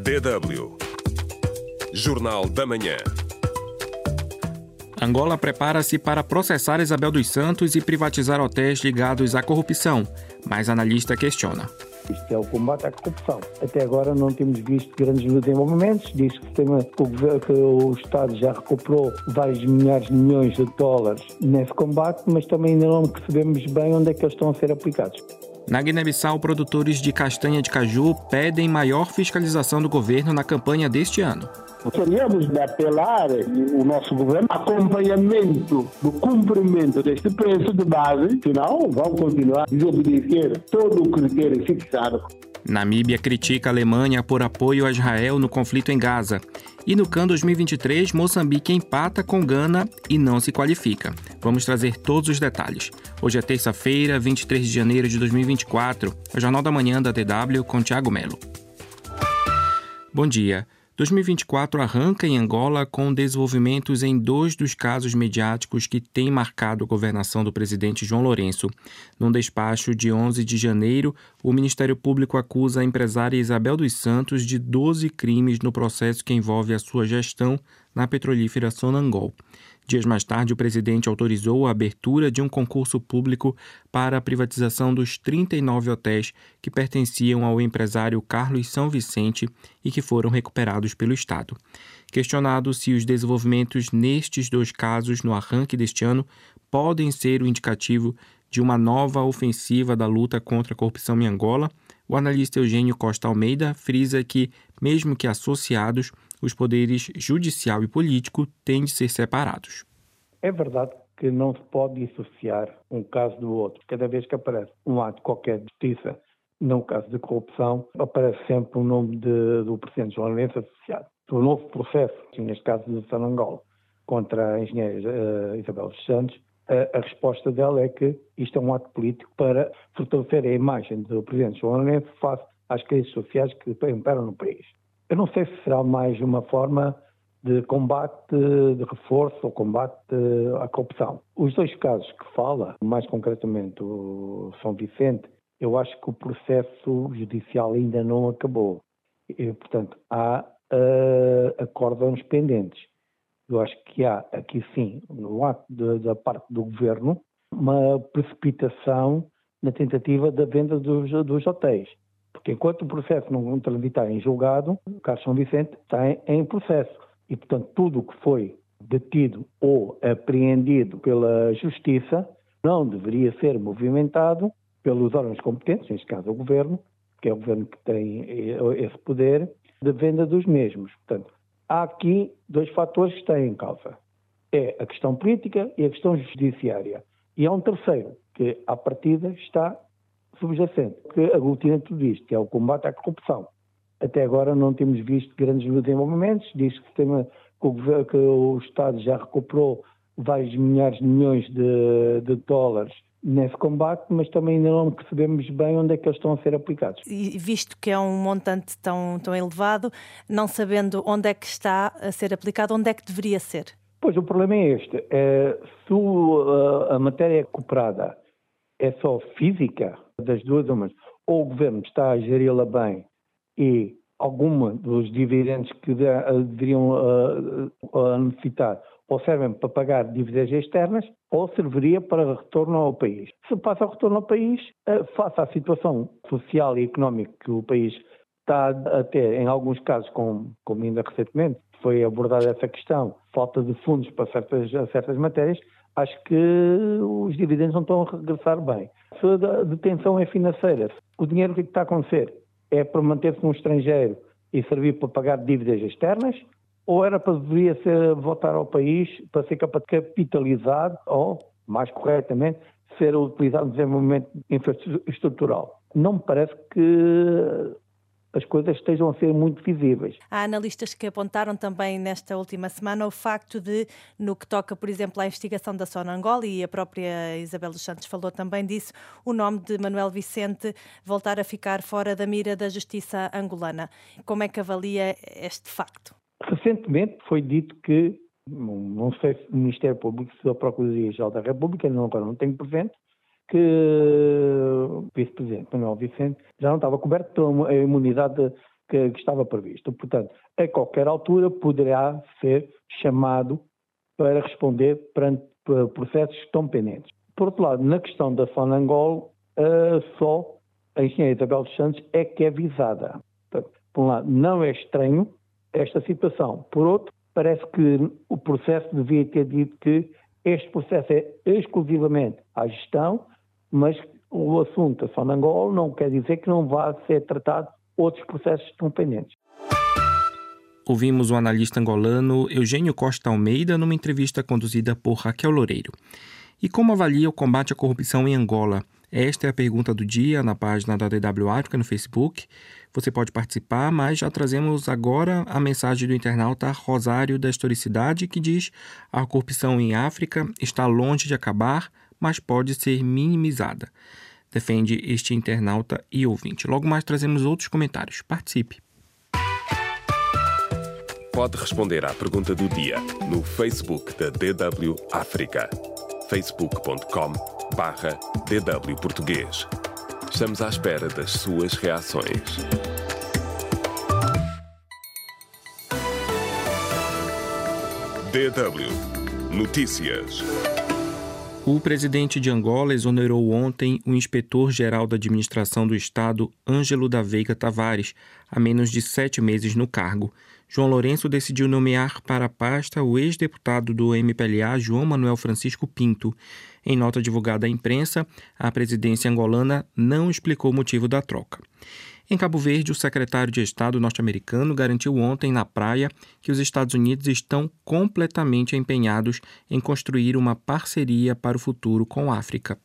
DW Jornal da Manhã. Angola prepara-se para processar Isabel dos Santos e privatizar hotéis ligados à corrupção, mas analista questiona. Isto é o combate à corrupção. Até agora não temos visto grandes desenvolvimentos. Diz que, tem, que, o, que o Estado já recuperou vários milhares de milhões de dólares nesse combate, mas também ainda não percebemos bem onde é que eles estão a ser aplicados. Na Guiné-Bissau, produtores de castanha de caju pedem maior fiscalização do governo na campanha deste ano. Gostaríamos de apelar o nosso governo acompanhamento do cumprimento deste preço de base, senão vão continuar a desobedecer todo o critério fixado. Namíbia critica a Alemanha por apoio a Israel no conflito em Gaza. E no CAN 2023, Moçambique empata com Gana e não se qualifica. Vamos trazer todos os detalhes. Hoje é terça-feira, 23 de janeiro de 2024. É o Jornal da Manhã da DW com Tiago Melo. Bom dia. 2024 arranca em Angola com desenvolvimentos em dois dos casos mediáticos que têm marcado a governação do presidente João Lourenço. Num despacho de 11 de janeiro, o Ministério Público acusa a empresária Isabel dos Santos de 12 crimes no processo que envolve a sua gestão na petrolífera Sonangol. Dias mais tarde, o presidente autorizou a abertura de um concurso público para a privatização dos 39 hotéis que pertenciam ao empresário Carlos São Vicente e que foram recuperados pelo Estado. Questionado se os desenvolvimentos nestes dois casos no arranque deste ano podem ser o indicativo de uma nova ofensiva da luta contra a corrupção em Angola, o analista Eugênio Costa Almeida frisa que, mesmo que associados, os poderes judicial e político têm de ser separados. É verdade que não se pode dissociar um caso do outro. Cada vez que aparece um ato qualquer de justiça, num caso de corrupção, aparece sempre o nome de, do presidente João Lourenço associado. O novo processo, neste caso de Sanangola, contra a engenheira uh, Isabel dos Santos, a resposta dela é que isto é um ato político para fortalecer a imagem do presidente João Lourenço face às crises sociais que imperam no país. Eu não sei se será mais uma forma de combate, de reforço ou combate à corrupção. Os dois casos que fala, mais concretamente o São Vicente, eu acho que o processo judicial ainda não acabou. E, portanto, há uh, acórdãos pendentes. Eu acho que há aqui sim, no ato de, da parte do governo, uma precipitação na tentativa da venda dos, dos hotéis. Porque enquanto o processo não transitar em julgado, o Carlos São Vicente está em, processo. E, portanto, tudo o que foi detido ou apreendido pela Justiça não deveria ser movimentado pelos órgãos competentes, neste caso o Governo, que é o Governo que tem esse poder, de venda dos mesmos. Portanto, há aqui dois fatores que estão em causa. É a questão política e a questão judiciária. E há um terceiro, que à partida está subjacente, que aglutina tudo isto, que é o combate à corrupção. Até agora não temos visto grandes desenvolvimentos, diz que, tem, que, o, que o Estado já recuperou vários milhares de milhões de, de dólares nesse combate, mas também ainda não percebemos bem onde é que eles estão a ser aplicados. E visto que é um montante tão, tão elevado, não sabendo onde é que está a ser aplicado, onde é que deveria ser? Pois o problema é este. É, se a, matéria cooperada é só física, das duas umas, ou o governo está a geri-la bem e alguma dos dividendos que deveriam uh, necessitar ou servem para pagar dívidas externas ou serviria para retorno ao país. Se passa retorno ao país, uh, face à situação social e económica que o país está a ter, em alguns casos, como, como ainda recentemente foi abordada essa questão, falta de fundos para certas, certas matérias, acho que os dividendos não estão a regressar bem. Se a detenção é financeira, o dinheiro que está a acontecer é para manter-se no estrangeiro e servir para pagar dívidas externas, ou era para deveria ser voltar ao país para ser capitalizado ou, mais corretamente, ser utilizado no desenvolvimento infraestrutural. Não me parece que as coisas estejam a ser muito visíveis. Há analistas que apontaram também nesta última semana o facto de, no que toca, por exemplo, à investigação da Sonangol, e a própria Isabel dos Santos falou também disso, o nome de Manuel Vicente voltar a ficar fora da mira da justiça angolana. Como é que avalia este facto? Recentemente foi dito que, não sei se o Ministério Público, se a Procuradoria-Geral da República, não, agora não tenho presente, que o vice-presidente Manuel Vicente já não estava coberto pela imunidade que, que estava previsto. Portanto, a qualquer altura poderá ser chamado para responder perante processos que estão pendentes. Por outro lado, na questão da Sonangol, uh, só a engenheira Isabel dos Santos é que é visada. Portanto, por um lado, não é estranho esta situação. Por outro, parece que o processo devia ter dito que este processo é exclusivamente à gestão, mas o assunto da Sonangol não quer dizer que não vá ser tratado outros processos que estão pendentes. Ouvimos o analista angolano Eugênio Costa Almeida numa entrevista conduzida por Raquel Loureiro. E como avalia o combate à corrupção em Angola? Esta é a pergunta do dia na página da DW África no Facebook. Você pode participar, mas já trazemos agora a mensagem do internauta Rosário da Historicidade que diz: a corrupção em África está longe de acabar, mas pode ser minimizada. Defende este internauta e ouvinte. Logo mais trazemos outros comentários. Participe. Pode responder à pergunta do dia no Facebook da DW África. facebook.com barra DW Português. Estamos à espera das suas reações. DW Notícias. O presidente de Angola exonerou ontem o inspetor-geral da administração do Estado, Ângelo da Veiga Tavares, a menos de sete meses no cargo. João Lourenço decidiu nomear para a pasta o ex-deputado do MPLA, João Manuel Francisco Pinto. Em nota divulgada à imprensa, a presidência angolana não explicou o motivo da troca. Em Cabo Verde, o secretário de Estado norte-americano garantiu ontem na praia que os Estados Unidos estão completamente empenhados em construir uma parceria para o futuro com a África.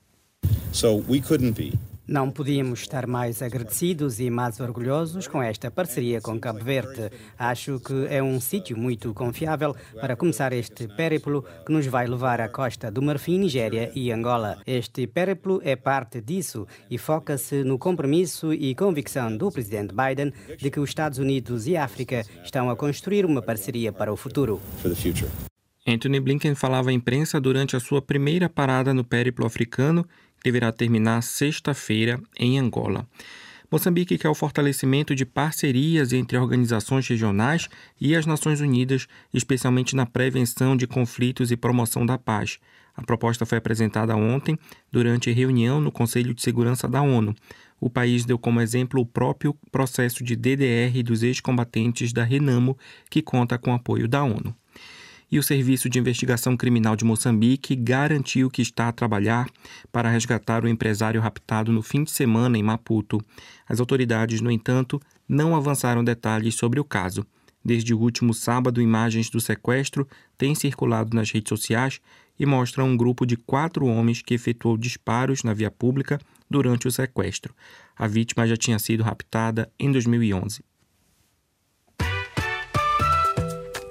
So we couldn't be não podíamos estar mais agradecidos e mais orgulhosos com esta parceria com Cabo Verde. Acho que é um sítio muito confiável para começar este périplo que nos vai levar à costa do Marfim, Nigéria e Angola. Este périplo é parte disso e foca-se no compromisso e convicção do presidente Biden de que os Estados Unidos e a África estão a construir uma parceria para o futuro. Anthony Blinken falava à imprensa durante a sua primeira parada no périplo africano deverá terminar sexta-feira em Angola. Moçambique quer o fortalecimento de parcerias entre organizações regionais e as Nações Unidas, especialmente na prevenção de conflitos e promoção da paz. A proposta foi apresentada ontem durante reunião no Conselho de Segurança da ONU. O país deu como exemplo o próprio processo de DDR dos ex-combatentes da Renamo, que conta com apoio da ONU e o Serviço de Investigação Criminal de Moçambique garantiu que está a trabalhar para resgatar o empresário raptado no fim de semana em Maputo. As autoridades, no entanto, não avançaram detalhes sobre o caso. Desde o último sábado, imagens do sequestro têm circulado nas redes sociais e mostram um grupo de quatro homens que efetuou disparos na via pública durante o sequestro. A vítima já tinha sido raptada em 2011.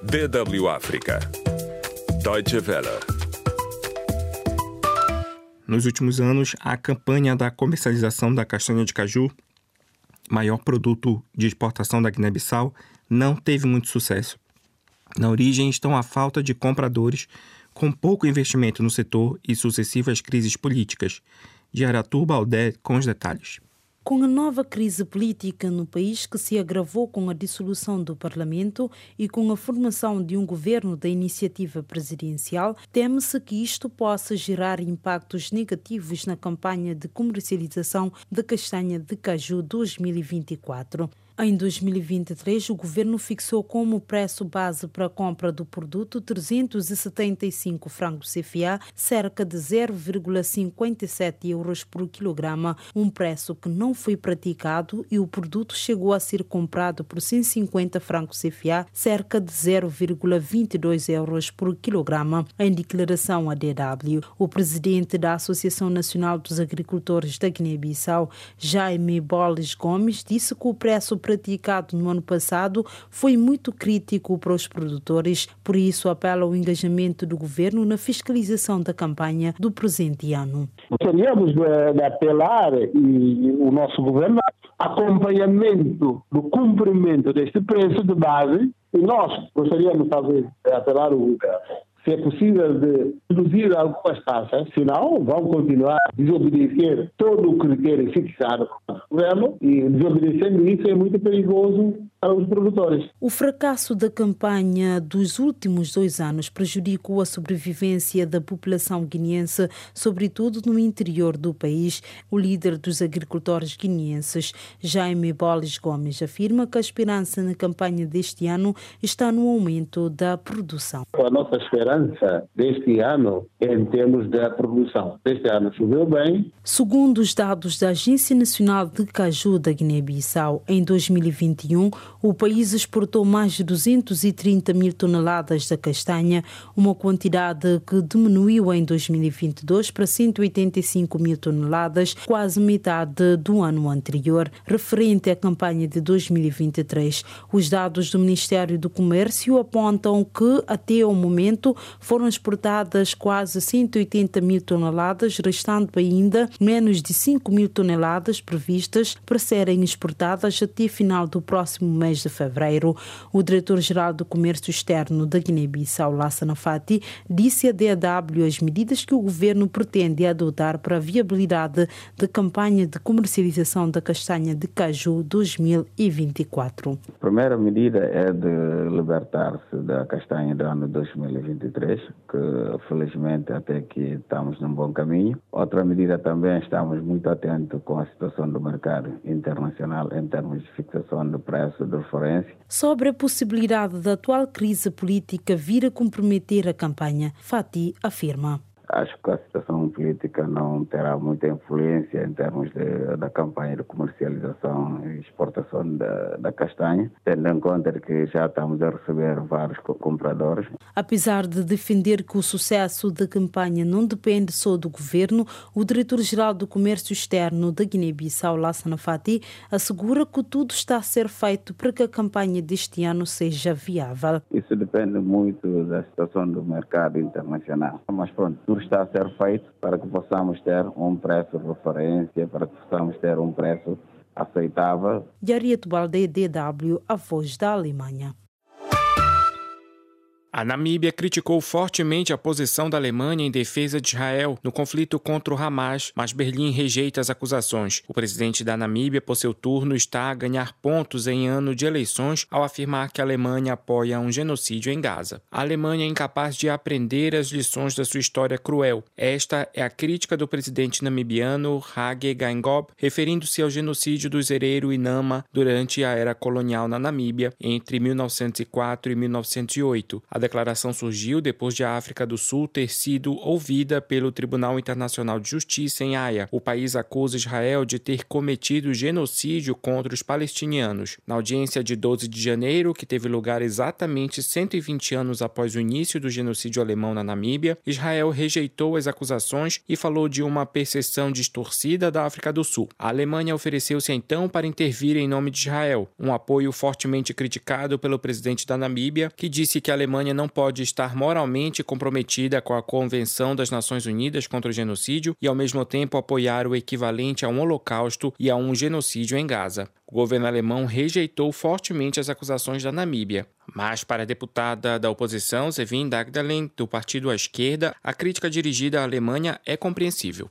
DW África. Deutsche Welle. Nos últimos anos, a campanha da comercialização da castanha de caju, maior produto de exportação da Guiné-Bissau, não teve muito sucesso. Na origem estão a falta de compradores, com pouco investimento no setor e sucessivas crises políticas. De Aratuba Aldé com os detalhes. Com a nova crise política no país que se agravou com a dissolução do Parlamento e com a formação de um governo da iniciativa presidencial, teme-se que isto possa gerar impactos negativos na campanha de comercialização de castanha de caju 2024. Em 2023, o governo fixou como preço base para a compra do produto 375 francos CFA, cerca de 0,57 euros por quilograma, um preço que não foi praticado e o produto chegou a ser comprado por 150 francos CFA, cerca de 0,22 euros por quilograma. Em declaração à DW, o presidente da Associação Nacional dos Agricultores da Guiné-Bissau, Jaime Boles Gomes, disse que o preço praticado no ano passado foi muito crítico para os produtores, por isso apela ao engajamento do governo na fiscalização da campanha do presente ano. Gostaríamos de, de apelar e o nosso governo acompanhamento do cumprimento deste preço de base e nós gostaríamos talvez de apelar o governo se é possível de reduzir algumas taxas, senão vão continuar a desobedecer todo o critério fixado pelo governo e desobedecendo isso é muito perigoso para os produtores. O fracasso da campanha dos últimos dois anos prejudicou a sobrevivência da população guineense, sobretudo no interior do país. O líder dos agricultores guineenses, Jaime Boles Gomes, afirma que a esperança na campanha deste ano está no aumento da produção. A nossa esperança deste ano é em termos da produção. Este ano choveu bem. Segundo os dados da Agência Nacional de Caju da Guiné-Bissau, em 2021, o país exportou mais de 230 mil toneladas de castanha, uma quantidade que diminuiu em 2022 para 185 mil toneladas, quase metade do ano anterior. Referente à campanha de 2023, os dados do Ministério do Comércio apontam que, até o momento, foram exportadas quase 180 mil toneladas, restando ainda menos de 5 mil toneladas previstas para serem exportadas até final do próximo mês de fevereiro. O diretor-geral do Comércio Externo da Guiné-Bissau, Lassana Fati, disse à DAW as medidas que o governo pretende adotar para a viabilidade da campanha de comercialização da castanha de caju 2024. A primeira medida é de libertar-se da castanha do ano 2023, que felizmente até aqui estamos num bom caminho. Outra medida também estamos muito atentos com a situação do mercado internacional em termos de fixação de preço de Sobre a possibilidade da atual crise política vir a comprometer a campanha, Fati afirma. Acho que a situação política não terá muita influência em termos de, da campanha de comercialização e exportação da, da, castanha, tendo em conta que já estamos a receber vários compradores. Apesar de defender que o sucesso da campanha não depende só do governo, o diretor-geral do Comércio Externo da Guiné-Bissau, Lassana Fati, assegura que tudo está a ser feito para que a campanha deste ano seja viável. Isso depende muito da situação do mercado internacional. Mas pronto, está a ser feito para que possamos ter um preço de referência, para que possamos ter um preço aceitável. Yariet Balde, DW, a voz da Alemanha. A Namíbia criticou fortemente a posição da Alemanha em defesa de Israel no conflito contra o Hamas, mas Berlim rejeita as acusações. O presidente da Namíbia, por seu turno, está a ganhar pontos em ano de eleições ao afirmar que a Alemanha apoia um genocídio em Gaza. A Alemanha é incapaz de aprender as lições da sua história cruel. Esta é a crítica do presidente namibiano Hage Geingob, referindo-se ao genocídio dos Herero e Nama durante a era colonial na Namíbia entre 1904 e 1908. A declaração surgiu depois de a África do Sul ter sido ouvida pelo Tribunal Internacional de Justiça em Haia. O país acusa Israel de ter cometido genocídio contra os palestinianos. Na audiência de 12 de janeiro, que teve lugar exatamente 120 anos após o início do genocídio alemão na Namíbia, Israel rejeitou as acusações e falou de uma percepção distorcida da África do Sul. A Alemanha ofereceu-se então para intervir em nome de Israel, um apoio fortemente criticado pelo presidente da Namíbia, que disse que a Alemanha não pode estar moralmente comprometida com a Convenção das Nações Unidas contra o Genocídio e, ao mesmo tempo, apoiar o equivalente a um holocausto e a um genocídio em Gaza. O governo alemão rejeitou fortemente as acusações da Namíbia. Mas, para a deputada da oposição, Sevin Dagdalen, do partido à esquerda, a crítica dirigida à Alemanha é compreensível.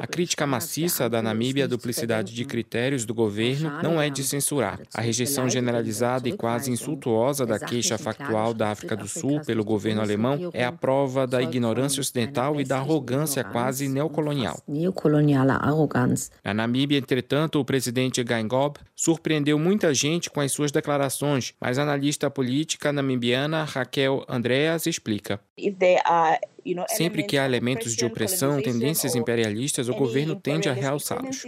A crítica maciça da Namíbia à duplicidade de critérios do governo não é de censurar. A rejeição generalizada e quase insultuosa da queixa factual da África do Sul pelo governo alemão é a prova da ignorância ocidental e da arrogância quase neocolonial. Na Namíbia, entretanto, o presidente Geingob surpreendeu muita gente com as suas declarações, mas a analista política namibiana Raquel Andreas explica. Sempre que há elementos de opressão, tendências imperialistas, o governo tende a realçá-los.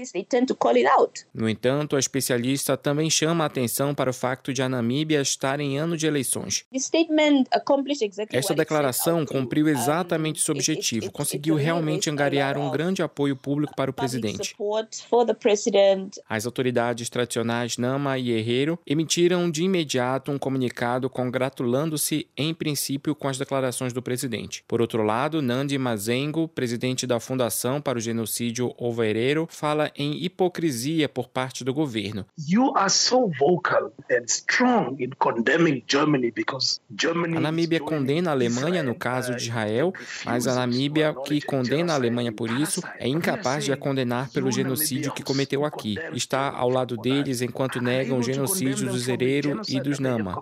No entanto, a especialista também chama a atenção para o facto de a Namíbia estar em ano de eleições. Esta declaração cumpriu exatamente seu objetivo, conseguiu realmente angariar um grande apoio público para o presidente. As autoridades tradicionais Nama e Herrero emitiram de imediato um comunicado congratulando-se, em princípio, com as declarações do presidente. Por outro lado, Nandi Mazengo, presidente da Fundação para o Genocídio Overeiro, fala em hipocrisia por parte do governo. A Namíbia condena a Alemanha no caso de Israel, mas a Namíbia, que condena a Alemanha por isso, é incapaz de a condenar pelo genocídio que cometeu aqui. Está ao lado deles enquanto negam o genocídio dos Herero e dos Nama.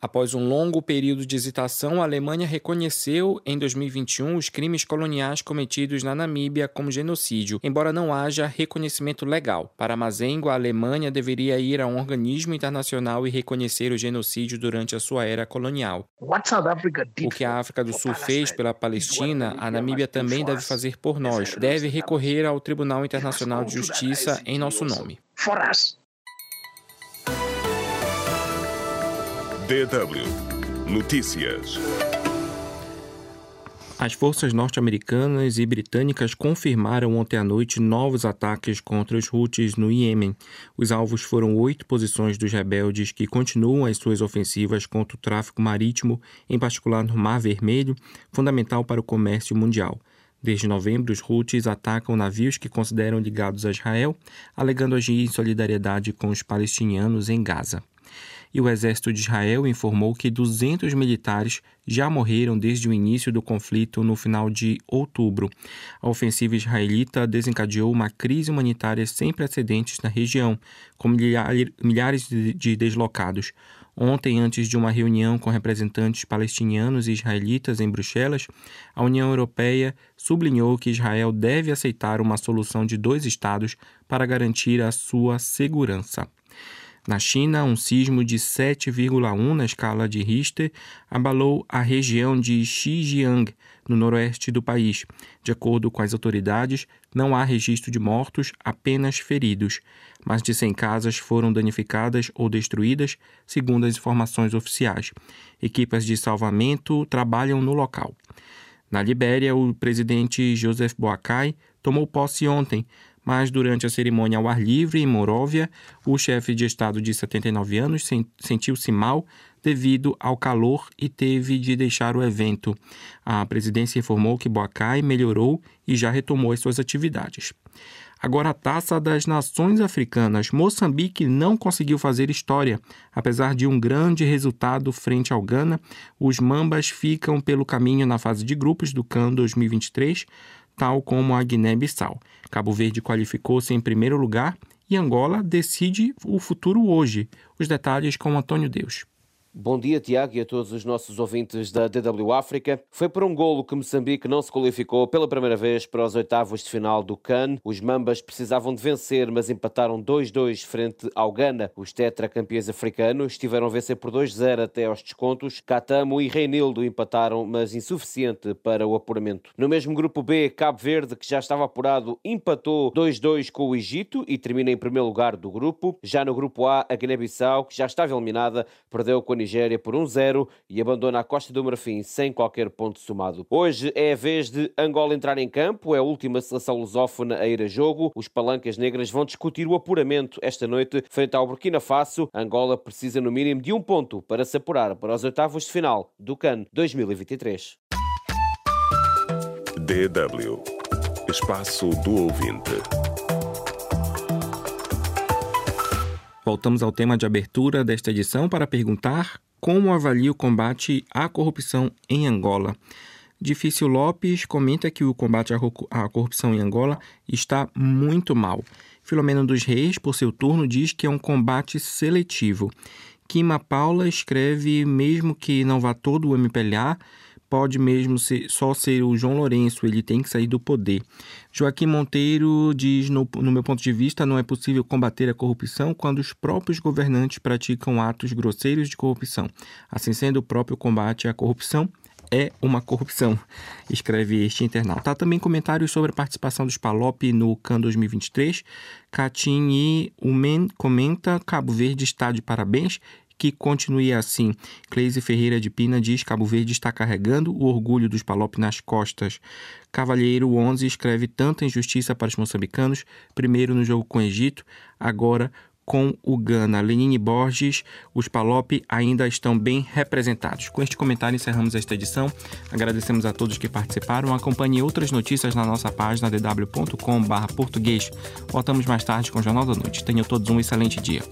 Após um longo período de hesitação, a Alemanha reconheceu em 2021 os crimes coloniais cometidos na Namíbia como genocídio, embora não haja reconhecimento legal. Para Mazengo, a Alemanha deveria ir a um organismo internacional e reconhecer o genocídio durante a sua era colonial. O que a África do Sul fez pela Palestina, a Namíbia também deve fazer por nós. Deve recorrer ao Tribunal Internacional de Justiça em nosso nome. DW Notícias. As forças norte-americanas e britânicas confirmaram ontem à noite novos ataques contra os Houthis no Iêmen. Os alvos foram oito posições dos rebeldes que continuam as suas ofensivas contra o tráfico marítimo, em particular no Mar Vermelho, fundamental para o comércio mundial. Desde novembro, os Houthis atacam navios que consideram ligados a Israel, alegando agir em solidariedade com os palestinianos em Gaza e o exército de Israel informou que 200 militares já morreram desde o início do conflito no final de outubro. A ofensiva israelita desencadeou uma crise humanitária sem precedentes na região, com milhares de deslocados. Ontem, antes de uma reunião com representantes palestinianos e israelitas em Bruxelas, a União Europeia sublinhou que Israel deve aceitar uma solução de dois estados para garantir a sua segurança. Na China, um sismo de 7,1 na escala de Richter abalou a região de Xinjiang, no noroeste do país. De acordo com as autoridades, não há registro de mortos, apenas feridos. Mais de 100 casas foram danificadas ou destruídas, segundo as informações oficiais. Equipas de salvamento trabalham no local. Na Libéria, o presidente Joseph Boakai tomou posse ontem, mas durante a cerimônia ao ar livre em Moróvia, o chefe de Estado de 79 anos sentiu-se mal devido ao calor e teve de deixar o evento. A presidência informou que Boacai melhorou e já retomou as suas atividades. Agora a taça das nações africanas. Moçambique não conseguiu fazer história. Apesar de um grande resultado frente ao Ghana, os Mambas ficam pelo caminho na fase de grupos do CAN 2023 tal como a Guiné-Bissau. Cabo Verde qualificou-se em primeiro lugar e Angola decide o futuro hoje. Os detalhes com Antônio Deus. Bom dia, Tiago, e a todos os nossos ouvintes da DW África. Foi por um golo que Moçambique não se qualificou pela primeira vez para os oitavos de final do CAN. Os Mambas precisavam de vencer, mas empataram 2-2 frente ao Ghana. Os tetracampeões africanos estiveram a vencer por 2-0 até aos descontos. Catamo e Reinildo empataram, mas insuficiente para o apuramento. No mesmo grupo B, Cabo Verde, que já estava apurado, empatou 2-2 com o Egito e termina em primeiro lugar do grupo. Já no grupo A, a Guiné-Bissau, que já estava eliminada, perdeu com Nigéria por 1-0 e abandona a Costa do Marfim sem qualquer ponto somado. Hoje é a vez de Angola entrar em campo, é a última seleção lusófona a ir a jogo. Os palancas negras vão discutir o apuramento esta noite frente ao Burkina Faso. Angola precisa no mínimo de um ponto para se apurar para os oitavos de final do CAN 2023. DW Espaço do Ouvinte. Voltamos ao tema de abertura desta edição para perguntar como avalia o combate à corrupção em Angola. Difícil Lopes comenta que o combate à corrupção em Angola está muito mal. Filomeno dos Reis, por seu turno, diz que é um combate seletivo. Kima Paula escreve, mesmo que não vá todo o MPLA, pode mesmo ser, só ser o João Lourenço, ele tem que sair do poder. Joaquim Monteiro diz: no, no meu ponto de vista, não é possível combater a corrupção quando os próprios governantes praticam atos grosseiros de corrupção. Assim sendo, o próprio combate à corrupção é uma corrupção, escreve este internauta. Há também comentários sobre a participação dos Palop no CAN 2023. Catim e Umen comenta: Cabo Verde está de parabéns que continue assim. Cleise Ferreira de Pina diz Cabo Verde está carregando o orgulho dos Palop nas costas. Cavalheiro 11 escreve tanta injustiça para os moçambicanos, primeiro no jogo com o Egito, agora com o Gana. Lenine Borges, os Palop ainda estão bem representados. Com este comentário encerramos esta edição. Agradecemos a todos que participaram. Acompanhe outras notícias na nossa página dw.com/português. Voltamos mais tarde com o Jornal da Noite. Tenham todos um excelente dia.